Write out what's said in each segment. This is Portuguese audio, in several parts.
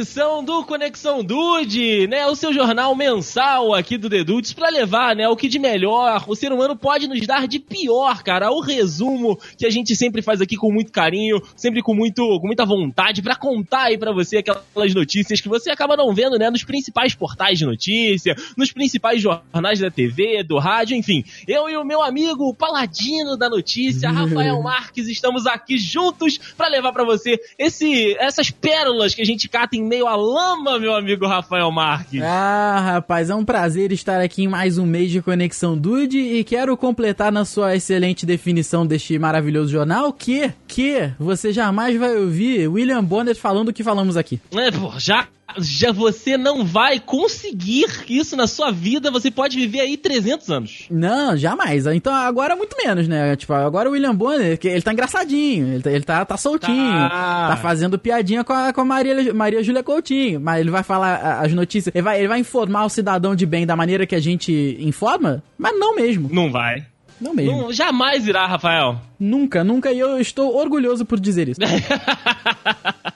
edição do Conexão Dude, né? O seu jornal mensal aqui do The Dudes pra levar, né? O que de melhor o ser humano pode nos dar de pior, cara. O resumo que a gente sempre faz aqui com muito carinho, sempre com, muito, com muita vontade pra contar aí pra você aquelas notícias que você acaba não vendo, né? Nos principais portais de notícia, nos principais jornais da TV, do rádio, enfim. Eu e o meu amigo, o paladino da notícia, Rafael Marques, estamos aqui juntos pra levar pra você esse, essas pérolas que a gente cata em meio à lama, meu amigo Rafael Marques. Ah, rapaz, é um prazer estar aqui em mais um mês de Conexão Dude e quero completar na sua excelente definição deste maravilhoso jornal que, que você jamais vai ouvir William Bonner falando o que falamos aqui. É, pô, já já você não vai conseguir isso na sua vida, você pode viver aí 300 anos. Não, jamais. Então agora muito menos, né? Tipo, agora o William Bonner, ele tá engraçadinho, ele tá, ele tá, tá soltinho, tá. tá fazendo piadinha com a, com a Maria, Maria Júlia Coutinho, mas ele vai falar as notícias, ele vai, ele vai informar o cidadão de bem da maneira que a gente informa, mas não mesmo. Não vai. Não mesmo. Não, jamais irá, Rafael. Nunca, nunca, e eu estou orgulhoso por dizer isso.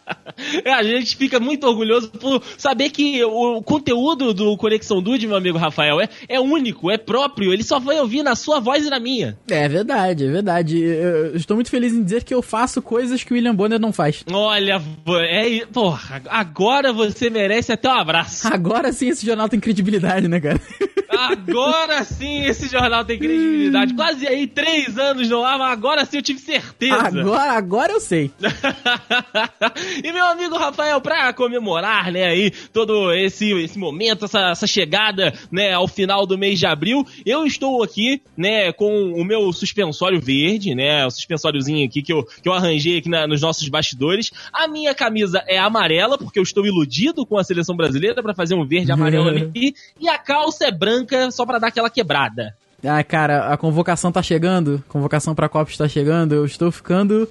A gente fica muito orgulhoso por saber que o conteúdo do Conexão Dude, meu amigo Rafael, é, é único, é próprio. Ele só vai ouvir na sua voz e na minha. É verdade, é verdade. Eu estou muito feliz em dizer que eu faço coisas que o William Bonner não faz. Olha, é, porra, agora você merece até um abraço. Agora sim esse jornal tem credibilidade, né, cara? Agora sim esse jornal tem credibilidade. Quase aí três anos no ar, mas agora sim eu tive certeza. Agora, agora eu sei. e meu amigo Rafael, pra comemorar, né, aí, todo esse, esse momento, essa, essa chegada, né, ao final do mês de abril, eu estou aqui, né, com o meu suspensório verde, né, o suspensóriozinho aqui que eu, que eu arranjei aqui na, nos nossos bastidores. A minha camisa é amarela, porque eu estou iludido com a seleção brasileira para fazer um verde amarelo ali. E a calça é branca só para dar aquela quebrada. Ah, cara, a convocação tá chegando, convocação pra Copa está chegando, eu estou ficando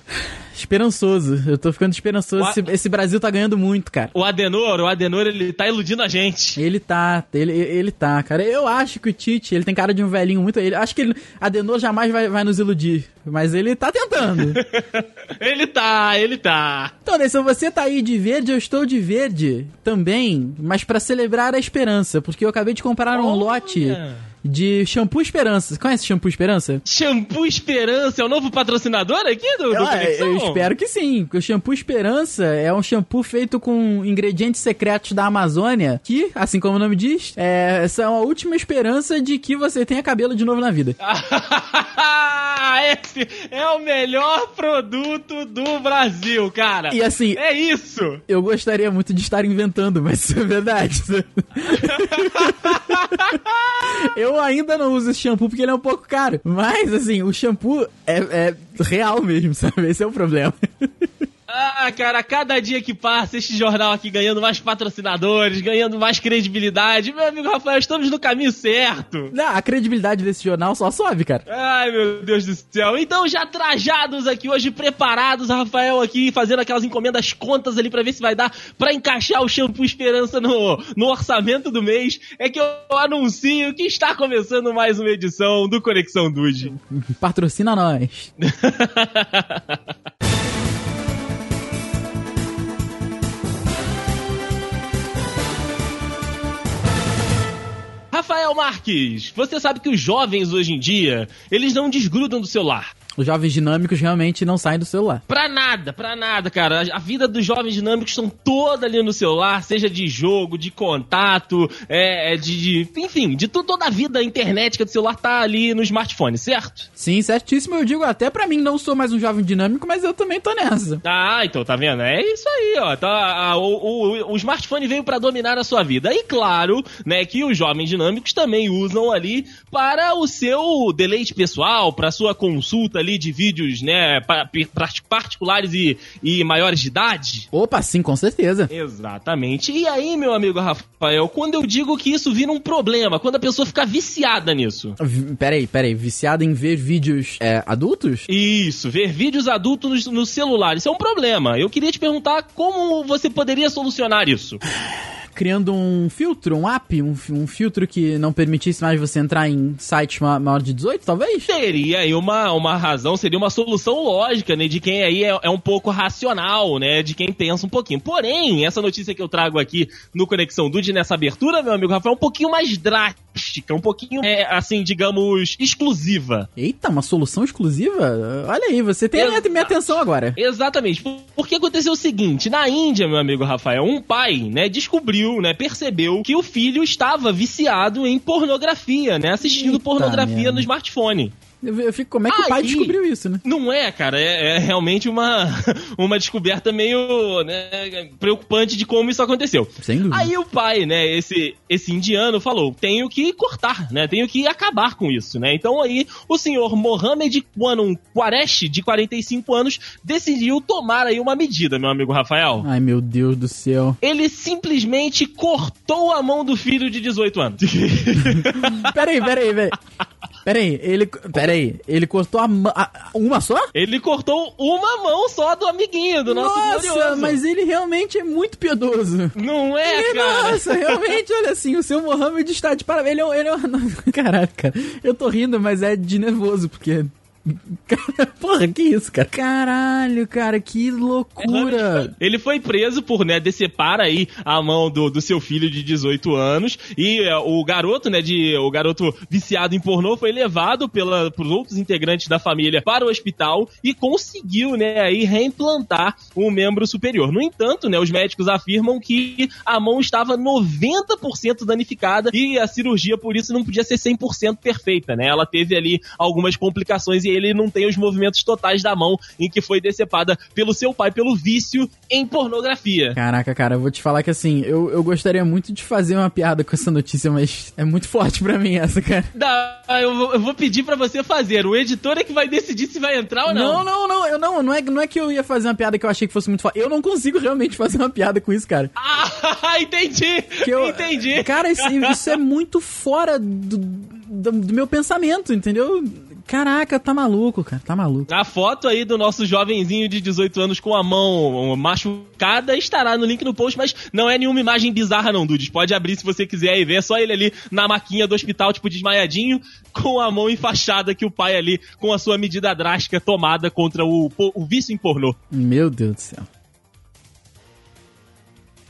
esperançoso. Eu tô ficando esperançoso. Esse, esse, Brasil tá ganhando muito, cara. O Adenor, o Adenor, ele tá iludindo a gente. Ele tá, ele, ele tá, cara. Eu acho que o Tite, ele tem cara de um velhinho muito. Ele, acho que ele, Adenor jamais vai, vai nos iludir. Mas ele tá tentando. ele tá, ele tá. Então, Nelson, você tá aí de verde, eu estou de verde também, mas para celebrar a esperança, porque eu acabei de comprar um lote de Shampoo Esperança. Você conhece Shampoo Esperança? Shampoo Esperança é o novo patrocinador aqui do, do eu, eu espero que sim. O Shampoo Esperança é um shampoo feito com ingredientes secretos da Amazônia que, assim como o nome diz, é, são a última esperança de que você tenha cabelo de novo na vida. Esse é o melhor produto do Brasil, cara. E assim, é isso. Eu gostaria muito de estar inventando, mas isso é verdade. eu ainda não uso esse shampoo porque ele é um pouco caro. Mas, assim, o shampoo é, é real mesmo, sabe? Esse é o problema. Ah, cara, cada dia que passa, este jornal aqui ganhando mais patrocinadores, ganhando mais credibilidade. Meu amigo Rafael, estamos no caminho certo. Não, a credibilidade desse jornal só sobe, cara. Ai, meu Deus do céu. Então, já trajados aqui hoje, preparados, Rafael aqui fazendo aquelas encomendas contas ali pra ver se vai dar pra encaixar o shampoo Esperança no, no orçamento do mês, é que eu anuncio que está começando mais uma edição do Conexão Dude. Patrocina nós. Rafael Marques, você sabe que os jovens hoje em dia, eles não desgrudam do celular. Os jovens dinâmicos realmente não saem do celular. Pra nada, pra nada, cara. A vida dos jovens dinâmicos estão toda ali no celular, seja de jogo, de contato, é, é de, de enfim, de toda a vida internet do celular tá ali no smartphone, certo? Sim, certíssimo. Eu digo até pra mim, não sou mais um jovem dinâmico, mas eu também tô nessa. Ah, então tá vendo? É isso aí, ó. Tá, a, o, o, o smartphone veio para dominar a sua vida. E claro, né, que os jovens dinâmicos também usam ali para o seu deleite pessoal, para sua consulta ali de vídeos, né, particulares e, e maiores de idade? Opa, sim, com certeza. Exatamente. E aí, meu amigo Rafael, quando eu digo que isso vira um problema, quando a pessoa fica viciada nisso? Peraí, peraí, viciada em ver vídeos é, adultos? Isso, ver vídeos adultos no, no celular. Isso é um problema. Eu queria te perguntar como você poderia solucionar isso. criando um filtro, um app, um, um filtro que não permitisse mais você entrar em sites maior de 18, talvez? Seria aí uma, uma razão, seria uma solução lógica, né? De quem aí é, é um pouco racional, né? De quem pensa um pouquinho. Porém, essa notícia que eu trago aqui no Conexão Dude, nessa abertura, meu amigo Rafael, é um pouquinho mais drástica, um pouquinho, é, assim, digamos, exclusiva. Eita, uma solução exclusiva? Olha aí, você tem Exa a minha atenção agora. Exatamente. Porque aconteceu o seguinte, na Índia, meu amigo Rafael, um pai, né, descobriu, né, percebeu que o filho estava viciado em pornografia, né, assistindo Eita pornografia minha. no smartfone. Eu fico, como é que Aí, o pai descobriu isso, né? Não é, cara. É, é realmente uma, uma descoberta meio né, preocupante de como isso aconteceu. Sem dúvida. Aí o pai, né, esse, esse indiano, falou: tenho que cortar, né? Tenho que acabar com isso, né? Então aí o senhor Mohamed Wanum Quaresh, de 45 anos, decidiu tomar aí uma medida, meu amigo Rafael. Ai, meu Deus do céu. Ele simplesmente cortou a mão do filho de 18 anos. peraí, peraí, peraí. Peraí, ele. Peraí, ele cortou a, a, uma só? Ele cortou uma mão só do amiguinho, do nosso Nossa, glorioso. mas ele realmente é muito piedoso. Não é, ele, cara? Nossa, realmente, olha assim, o seu Mohamed está de parabéns. Ele é, ele é Caraca, cara. Eu tô rindo, mas é de nervoso, porque Porra, que isso, cara? Caralho, cara, que loucura. Ele foi preso por, né, decepar aí a mão do, do seu filho de 18 anos e é, o garoto, né, de, o garoto viciado em pornô foi levado pela, por outros integrantes da família para o hospital e conseguiu, né, aí reimplantar um membro superior. No entanto, né, os médicos afirmam que a mão estava 90% danificada e a cirurgia por isso não podia ser 100% perfeita, né? Ela teve ali algumas complicações e ele não tem os movimentos totais da mão em que foi decepada pelo seu pai pelo vício em pornografia. Caraca, cara, eu vou te falar que assim, eu, eu gostaria muito de fazer uma piada com essa notícia, mas é muito forte para mim essa, cara. Dá, eu, vou, eu vou pedir para você fazer. O editor é que vai decidir se vai entrar ou não. Não, não, não. Eu não, não é, não é que eu ia fazer uma piada que eu achei que fosse muito forte. Eu não consigo realmente fazer uma piada com isso, cara. Ah, entendi. Eu, entendi. Cara, isso, isso é muito fora do, do, do meu pensamento, entendeu? Caraca, tá maluco, cara, tá maluco. A foto aí do nosso jovenzinho de 18 anos com a mão machucada estará no link no post, mas não é nenhuma imagem bizarra não, Dudes. Pode abrir se você quiser e ver. É só ele ali na maquinha do hospital, tipo, desmaiadinho, com a mão enfaixada que o pai ali, com a sua medida drástica tomada contra o, o vício em pornô. Meu Deus do céu.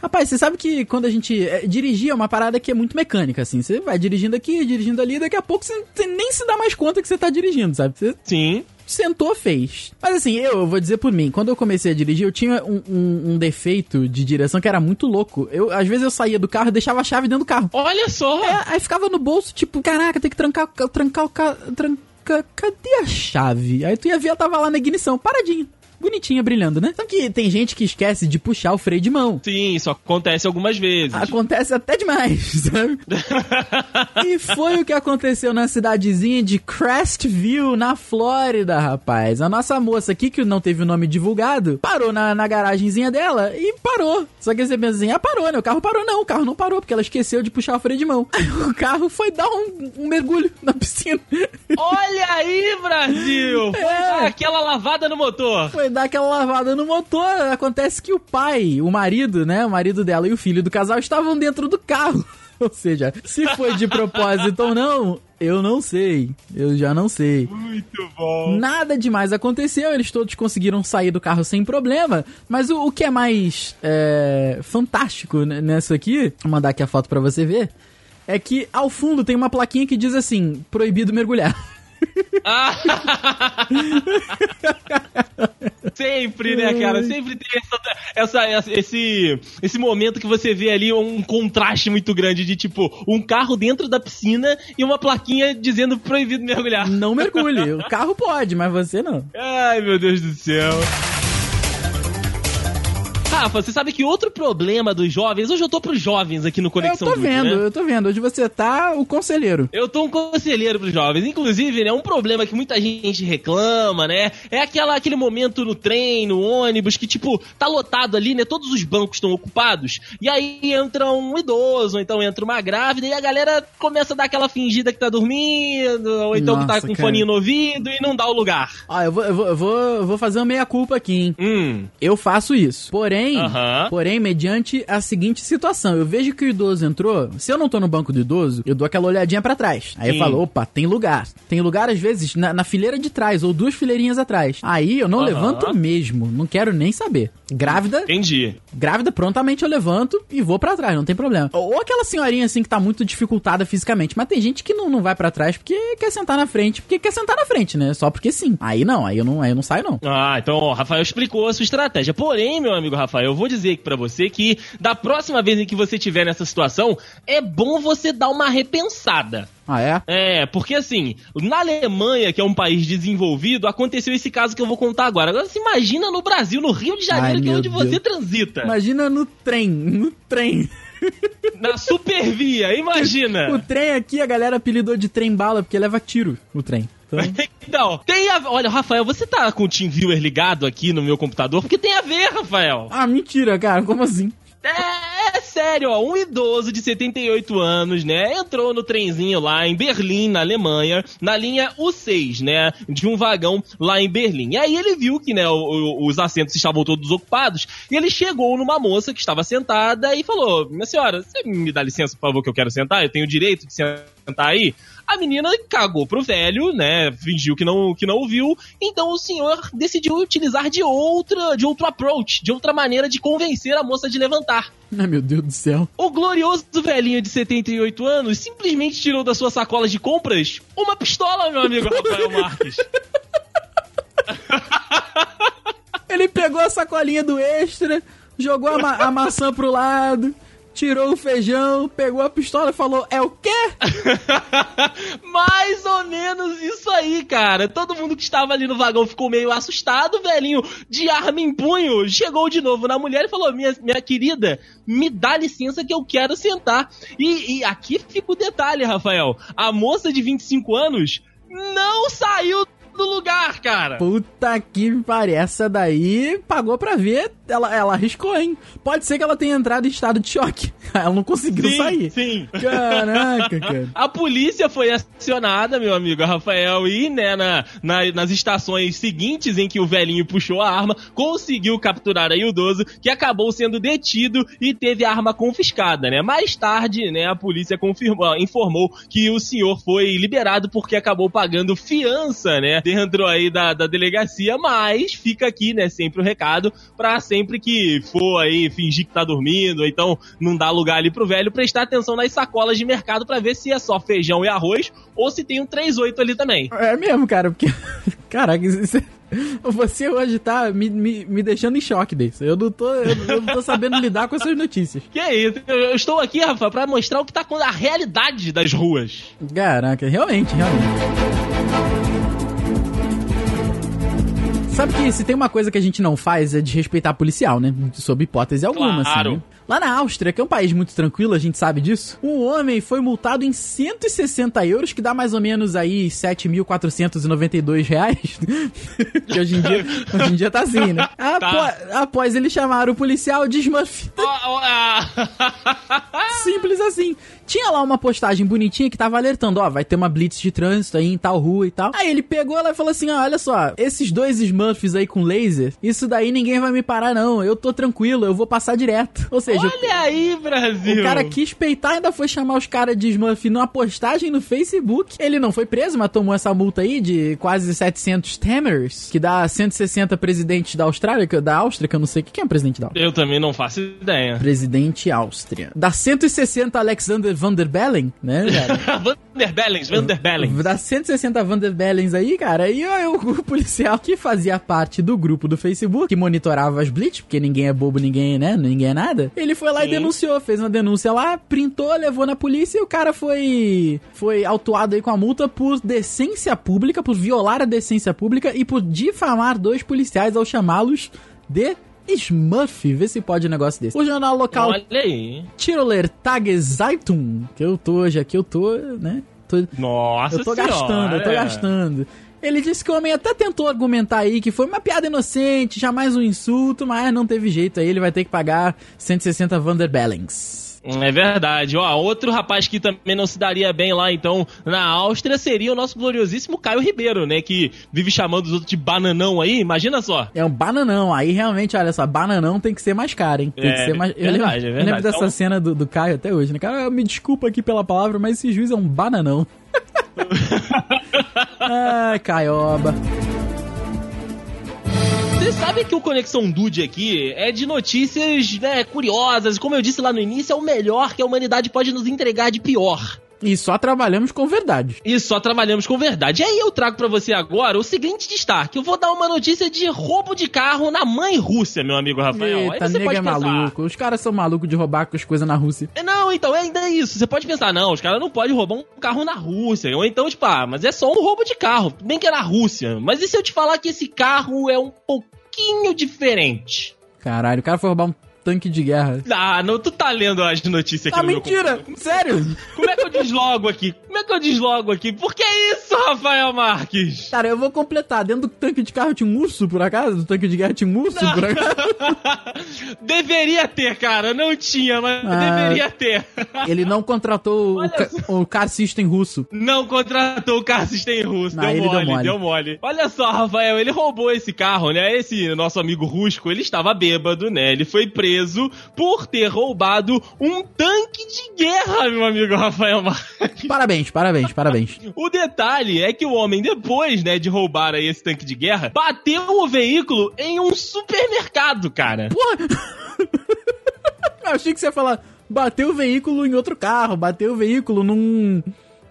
Rapaz, você sabe que quando a gente é, dirigir é uma parada que é muito mecânica, assim. Você vai dirigindo aqui, dirigindo ali, daqui a pouco você, você nem se dá mais conta que você tá dirigindo, sabe? Você Sim. Sentou, fez. Mas assim, eu, eu, vou dizer por mim, quando eu comecei a dirigir, eu tinha um, um, um, defeito de direção que era muito louco. Eu, às vezes eu saía do carro e deixava a chave dentro do carro. Olha só! É, aí ficava no bolso, tipo, caraca, tem que trancar, trancar o carro. Tranca, cadê a chave? Aí tu ia ver, ela tava lá na ignição, paradinho bonitinha brilhando, né? Só que tem gente que esquece de puxar o freio de mão. Sim, isso acontece algumas vezes. Acontece até demais, sabe? e foi o que aconteceu na cidadezinha de Crestview, na Flórida, rapaz. A nossa moça aqui, que não teve o nome divulgado, parou na, na garagenzinha dela e parou. Só que você pensa assim, ah, parou, né? O carro parou. Não, o carro não parou, porque ela esqueceu de puxar o freio de mão. Aí o carro foi dar um, um mergulho na piscina. Olha aí, Brasil! Foi é. dar aquela lavada no motor. Foi dar aquela lavada no motor. Acontece que o pai, o marido, né? O marido dela e o filho do casal estavam dentro do carro. Ou seja, se foi de propósito ou não, eu não sei. Eu já não sei. Muito bom. Nada demais aconteceu, eles todos conseguiram sair do carro sem problema. Mas o, o que é mais é, fantástico nessa aqui, vou mandar aqui a foto para você ver, é que ao fundo tem uma plaquinha que diz assim: proibido mergulhar. Sempre, né, cara? Sempre tem essa, essa, esse, esse momento que você vê ali um contraste muito grande de tipo um carro dentro da piscina e uma plaquinha dizendo proibido mergulhar. Não mergulhe. O carro pode, mas você não. Ai, meu Deus do céu. Rafa, você sabe que outro problema dos jovens, hoje eu tô pros jovens aqui no Conexão Eu tô vendo, né? eu tô vendo. Hoje você tá o conselheiro. Eu tô um conselheiro pros jovens. Inclusive, né, um problema que muita gente reclama, né, é aquela, aquele momento no trem, no ônibus, que tipo, tá lotado ali, né, todos os bancos estão ocupados, e aí entra um idoso, ou então entra uma grávida, e a galera começa a dar aquela fingida que tá dormindo, ou então Nossa, que tá com cara. foninho no ouvido e não dá o lugar. Ah, eu vou, eu vou, eu vou, eu vou fazer uma meia-culpa aqui, hein. Hum. Eu faço isso. Porém, Porém, porém, mediante a seguinte situação, eu vejo que o idoso entrou, se eu não tô no banco do idoso, eu dou aquela olhadinha para trás. Aí Sim. eu falo, opa, tem lugar. Tem lugar, às vezes, na, na, fileira de trás, ou duas fileirinhas atrás. Aí eu não uhum. levanto mesmo, não quero nem saber. Grávida. Entendi. Grávida, prontamente eu levanto e vou para trás, não tem problema. Ou aquela senhorinha assim que tá muito dificultada fisicamente. Mas tem gente que não, não vai para trás porque quer sentar na frente, porque quer sentar na frente, né? Só porque sim. Aí não, aí eu não, aí eu não saio, não. Ah, então, ó, Rafael explicou a sua estratégia. Porém, meu amigo Rafael, eu vou dizer aqui pra você que da próxima vez em que você estiver nessa situação, é bom você dar uma repensada. Ah, é? É, porque assim, na Alemanha, que é um país desenvolvido, aconteceu esse caso que eu vou contar agora. Agora, se imagina no Brasil, no Rio de Janeiro, Ai, que é onde Deus. você transita. Imagina no trem, no trem. Na supervia, imagina. O trem aqui, a galera apelidou de trem bala, porque leva tiro o trem. Então, então tem a... Olha, Rafael, você tá com o TeamViewer ligado aqui no meu computador? Porque tem a ver, Rafael. Ah, mentira, cara. Como assim? É, sério, ó. Um idoso de 78 anos, né? Entrou no trenzinho lá em Berlim, na Alemanha, na linha U6, né? De um vagão lá em Berlim. E aí ele viu que, né, o, o, os assentos estavam todos ocupados. E ele chegou numa moça que estava sentada e falou: Minha senhora, você me dá licença, por favor, que eu quero sentar? Eu tenho o direito de sentar aí? A menina cagou pro velho, né? Fingiu que não, que não ouviu. Então o senhor decidiu utilizar de outra, de outro approach, de outra maneira de convencer a moça de levantar. Ai, meu Deus do céu. O glorioso velhinho de 78 anos simplesmente tirou da sua sacola de compras uma pistola, meu amigo Rafael Marques. Ele pegou a sacolinha do extra, jogou a, ma a maçã pro lado, tirou o feijão, pegou a pistola e falou: É o quê? Mais ou menos isso aí, cara. Todo mundo que estava ali no vagão ficou meio assustado, velhinho, de arma em punho. Chegou de novo na mulher e falou: Minha, minha querida, me dá licença que eu quero sentar. E, e aqui fica o detalhe, Rafael. A moça de 25 anos não saiu cara. Puta que pariu. Essa daí pagou pra ver. Ela, ela arriscou, hein? Pode ser que ela tenha entrado em estado de choque. Ela não conseguiu sim, sair. Sim. Caraca, cara. A polícia foi acionada, meu amigo Rafael, e, né, na, na, nas estações seguintes em que o velhinho puxou a arma, conseguiu capturar aí o idoso, que acabou sendo detido e teve a arma confiscada, né? Mais tarde, né, a polícia confirmou, informou que o senhor foi liberado porque acabou pagando fiança, né? dentro aí da, da delegacia, mas fica aqui, né, sempre o recado pra sempre que for aí fingir que tá dormindo, ou então não dá lugar ali pro velho, prestar atenção nas sacolas de mercado para ver se é só feijão e arroz ou se tem um 38 ali também. É mesmo, cara, porque. Caraca, isso é... Você hoje tá me, me, me deixando em choque desse. Eu não tô, eu, eu não tô sabendo lidar com essas notícias. Que é isso? Eu estou aqui, Rafa, pra mostrar o que tá com a realidade das ruas. Caraca, realmente, realmente. Sabe que se tem uma coisa que a gente não faz é de respeitar policial, né? Sob hipótese alguma, claro. assim. Né? Lá na Áustria, que é um país muito tranquilo, a gente sabe disso, um homem foi multado em 160 euros, que dá mais ou menos aí 7.492 reais. que hoje em, dia, hoje em dia tá assim, né? Tá. Após, após ele chamar o policial de Smurf. Simples assim. Tinha lá uma postagem bonitinha que tava alertando, ó, vai ter uma blitz de trânsito aí em tal rua e tal. Aí ele pegou ela e falou assim, ó, olha só, esses dois Smurfs aí com laser, isso daí ninguém vai me parar não, eu tô tranquilo, eu vou passar direto. Ou seja... Olha aí, Brasil! O cara quis peitar ainda foi chamar os caras de Smurf numa postagem no Facebook. Ele não foi preso, mas tomou essa multa aí de quase 700 Tamers, que dá 160 presidentes da Austrália, da Áustria, que eu não sei o que é um presidente da Áustria. Eu também não faço ideia. Presidente Áustria. Dá 160 Alexander Van der Bellen, né, cara? Van der Bellens, Van der Bellens. Dá 160 Van der Bellens aí, cara. E eu, o policial que fazia parte do grupo do Facebook, que monitorava as blitz, porque ninguém é bobo, ninguém, né? Ninguém é nada. Ele foi lá Sim. e denunciou, fez uma denúncia lá, printou, levou na polícia e o cara foi foi autuado aí com a multa por decência pública, por violar a decência pública e por difamar dois policiais ao chamá-los de Smurf, vê se pode um negócio desse. O jornal local Olha aí. Tiroler Tageszeitung, que eu tô hoje aqui, eu tô, né? Tô, Nossa Eu tô senhora. gastando, eu tô gastando. Ele disse que o homem até tentou argumentar aí que foi uma piada inocente, jamais um insulto, mas não teve jeito aí, ele vai ter que pagar 160 Vanderbellings. É verdade. Ó, outro rapaz que também não se daria bem lá, então, na Áustria, seria o nosso gloriosíssimo Caio Ribeiro, né? Que vive chamando os outros de bananão aí, imagina só. É um bananão. Aí realmente, olha só, bananão tem que ser mais caro, hein? Tem é, que ser mais. Verdade, eu lembro, é verdade. Eu lembro dessa então... cena do, do Caio até hoje, né? Cara, me desculpa aqui pela palavra, mas esse juiz é um bananão. Ai, Caioba. Você sabe que o Conexão Dude aqui é de notícias né, curiosas, como eu disse lá no início, é o melhor que a humanidade pode nos entregar de pior. E só trabalhamos com verdade. E só trabalhamos com verdade. E aí eu trago para você agora o seguinte destaque. Eu vou dar uma notícia de roubo de carro na mãe Rússia, meu amigo Rafael. Eita, aí você pode é pensar, maluco. Os caras são malucos de roubar as coisas na Rússia. Não, então, é ainda isso. Você pode pensar, não, os caras não podem roubar um carro na Rússia. Ou então, tipo, ah, mas é só um roubo de carro. Bem que é na Rússia. Mas e se eu te falar que esse carro é um pouquinho diferente? Caralho, o cara foi roubar um tanque de guerra. Ah, não, tu tá lendo as notícias aqui ah, no mentira! Sério? Como é que eu deslogo aqui? Como é que eu deslogo aqui? Por que isso, Rafael Marques? Cara, eu vou completar. Dentro do tanque de carro tinha um urso, por acaso? Do tanque de guerra tinha um urso, não. por acaso? deveria ter, cara. Não tinha, mas ah, deveria ter. ele não contratou o, ca o Car System russo. Não contratou o Car System russo. Não, deu, mole, deu mole, deu mole. Olha só, Rafael, ele roubou esse carro, né? Esse nosso amigo Rusco, ele estava bêbado, né? Ele foi preso preso por ter roubado um tanque de guerra, meu amigo Rafael Marques. Parabéns, parabéns, parabéns. O detalhe é que o homem, depois, né, de roubar aí esse tanque de guerra, bateu o veículo em um supermercado, cara. Porra! Eu achei que você ia falar, bateu o veículo em outro carro, bateu o veículo num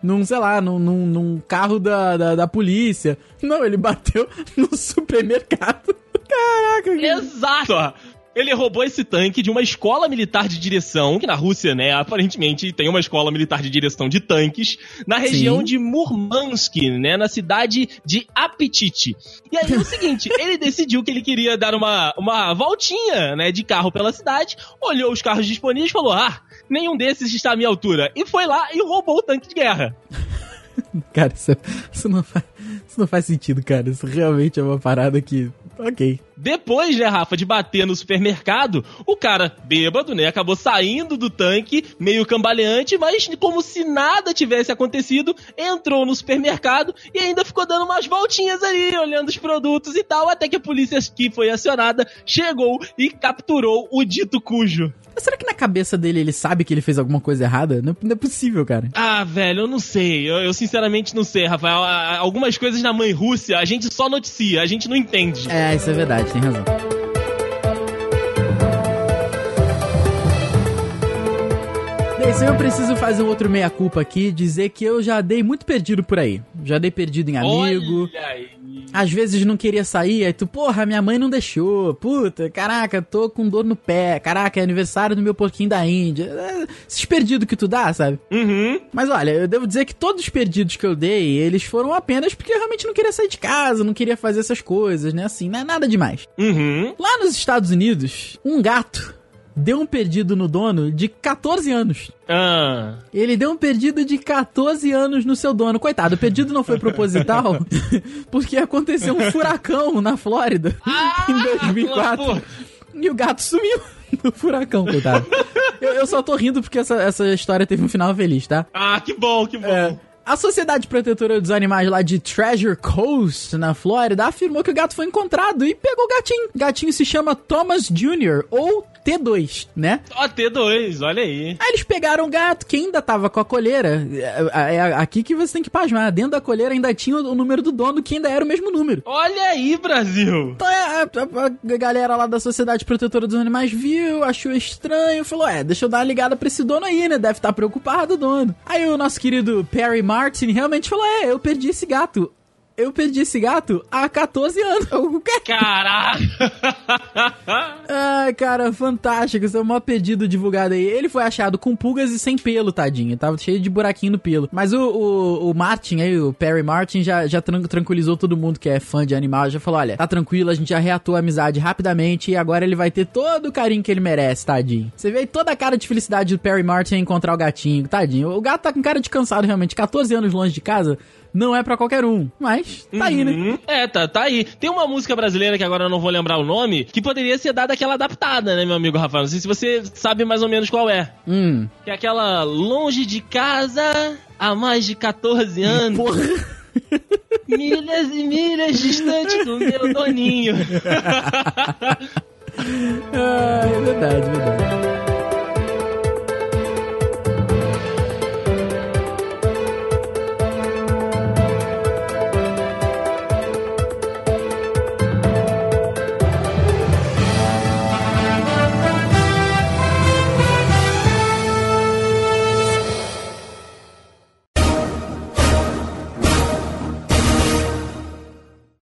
num, sei lá, num, num, num carro da, da, da, polícia. Não, ele bateu no supermercado. Caraca, Exato! Ele roubou esse tanque de uma escola militar de direção, que na Rússia, né, aparentemente tem uma escola militar de direção de tanques, na região Sim. de Murmansk, né, na cidade de Apetite. E aí é o seguinte, ele decidiu que ele queria dar uma, uma voltinha, né, de carro pela cidade, olhou os carros disponíveis e falou, ah, nenhum desses está à minha altura. E foi lá e roubou o tanque de guerra. Cara, isso, isso, não faz, isso não faz sentido, cara. Isso realmente é uma parada que ok. Depois, né, Rafa, de bater no supermercado, o cara, bêbado, né, acabou saindo do tanque, meio cambaleante, mas como se nada tivesse acontecido, entrou no supermercado e ainda ficou dando umas voltinhas ali, olhando os produtos e tal, até que a polícia que foi acionada chegou e capturou o dito cujo. Será que na cabeça dele ele sabe que ele fez alguma coisa errada? Não, não é possível, cara. Ah, velho, eu não sei. Eu, eu, sinceramente não sei, Rafael. Algumas coisas na mãe Rússia a gente só noticia, a gente não entende. É, isso é verdade, tem razão. Bem, eu preciso fazer um outro meia-culpa aqui, dizer que eu já dei muito perdido por aí. Já dei perdido em amigo. Olha aí. Às vezes não queria sair, aí tu, porra, minha mãe não deixou. Puta, caraca, tô com dor no pé. Caraca, é aniversário do meu porquinho da Índia. É, esses perdidos que tu dá, sabe? Uhum. Mas olha, eu devo dizer que todos os perdidos que eu dei, eles foram apenas porque eu realmente não queria sair de casa, não queria fazer essas coisas, né? Assim, não é nada demais. Uhum. Lá nos Estados Unidos, um gato deu um perdido no dono de 14 anos. Ah. Ele deu um perdido de 14 anos no seu dono. Coitado, o perdido não foi proposital, porque aconteceu um furacão na Flórida ah, em 2004. E o gato sumiu no furacão, coitado. eu, eu, só tô rindo porque essa, essa história teve um final feliz, tá? Ah, que bom, que bom. É. A Sociedade Protetora dos Animais lá de Treasure Coast, na Flórida, afirmou que o gato foi encontrado e pegou o gatinho. O gatinho se chama Thomas Jr., ou T2, né? Ó, T2, olha aí. Aí eles pegaram o gato, que ainda tava com a colheira. É, é, é aqui que você tem que pasmar. Dentro da colheira ainda tinha o número do dono, que ainda era o mesmo número. Olha aí, Brasil! Então é, a, a, a galera lá da Sociedade Protetora dos Animais viu, achou estranho, falou: é, deixa eu dar uma ligada pra esse dono aí, né? Deve estar tá preocupado o dono. Aí o nosso querido Perry Martin realmente falou: é, eu perdi esse gato eu perdi esse gato há 14 anos. Caraca! Ai, cara, fantástico. Isso é o maior pedido divulgado aí. Ele foi achado com pulgas e sem pelo, tadinho. Tava cheio de buraquinho no pelo. Mas o, o, o Martin aí, o Perry Martin, já, já tranquilizou todo mundo que é fã de animal. Já falou: olha, tá tranquilo, a gente já reatou a amizade rapidamente e agora ele vai ter todo o carinho que ele merece, tadinho. Você vê aí toda a cara de felicidade do Perry Martin em encontrar o gatinho, tadinho. O gato tá com cara de cansado realmente. 14 anos longe de casa não é para qualquer um. Mas tá uhum. aí, né? Uhum. É, tá, tá aí. Tem uma música brasileira que agora eu não vou lembrar o nome, que poderia ser dada aquela adaptada, né, meu amigo Rafael? Não sei se você sabe mais ou menos qual é. Hum. Que é aquela longe de casa há mais de 14 anos. Porra. Milhas e milhas distante do meu doninho. ah, é verdade, é verdade.